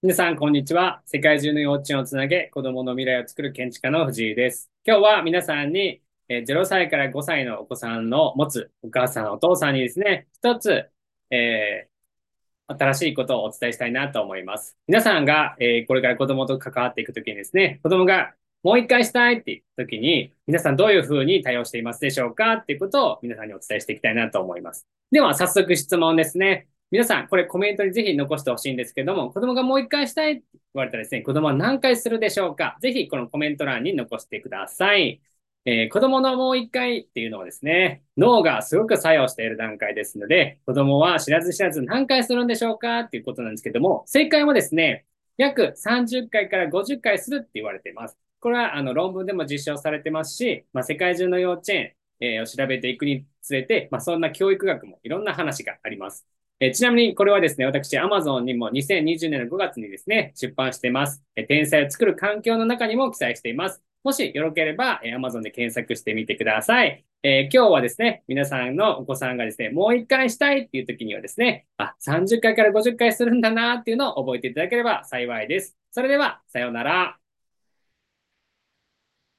皆さん、こんにちは。世界中の幼稚園をつなげ、子供の未来を作る建築家の藤井です。今日は皆さんに、え0歳から5歳のお子さんの持つお母さん、お父さんにですね、一つ、えー、新しいことをお伝えしたいなと思います。皆さんが、えー、これから子供と関わっていくときにですね、子供がもう一回したいっていう時に、皆さんどういうふうに対応していますでしょうかっていうことを皆さんにお伝えしていきたいなと思います。では、早速質問ですね。皆さん、これコメントにぜひ残してほしいんですけども、子供がもう一回したいって言われたらですね、子供は何回するでしょうか？ぜひこのコメント欄に残してください。えー、子供のもう一回っていうのはですね、脳がすごく作用している段階ですので、子供は知らず知らず何回するんでしょうかっていうことなんですけども、正解はですね、約30回から50回するって言われています。これはあの論文でも実証されてますし、まあ、世界中の幼稚園、えー、を調べていくにつれて、まあ、そんな教育学もいろんな話があります。え、ちなみにこれはですね、私 Amazon にも2020年の5月にですね、出版しています。え、天才を作る環境の中にも記載しています。もしよろければ、えー、Amazon で検索してみてください。えー、今日はですね、皆さんのお子さんがですね、もう一回したいっていう時にはですね、あ、30回から50回するんだなっていうのを覚えていただければ幸いです。それでは、さようなら。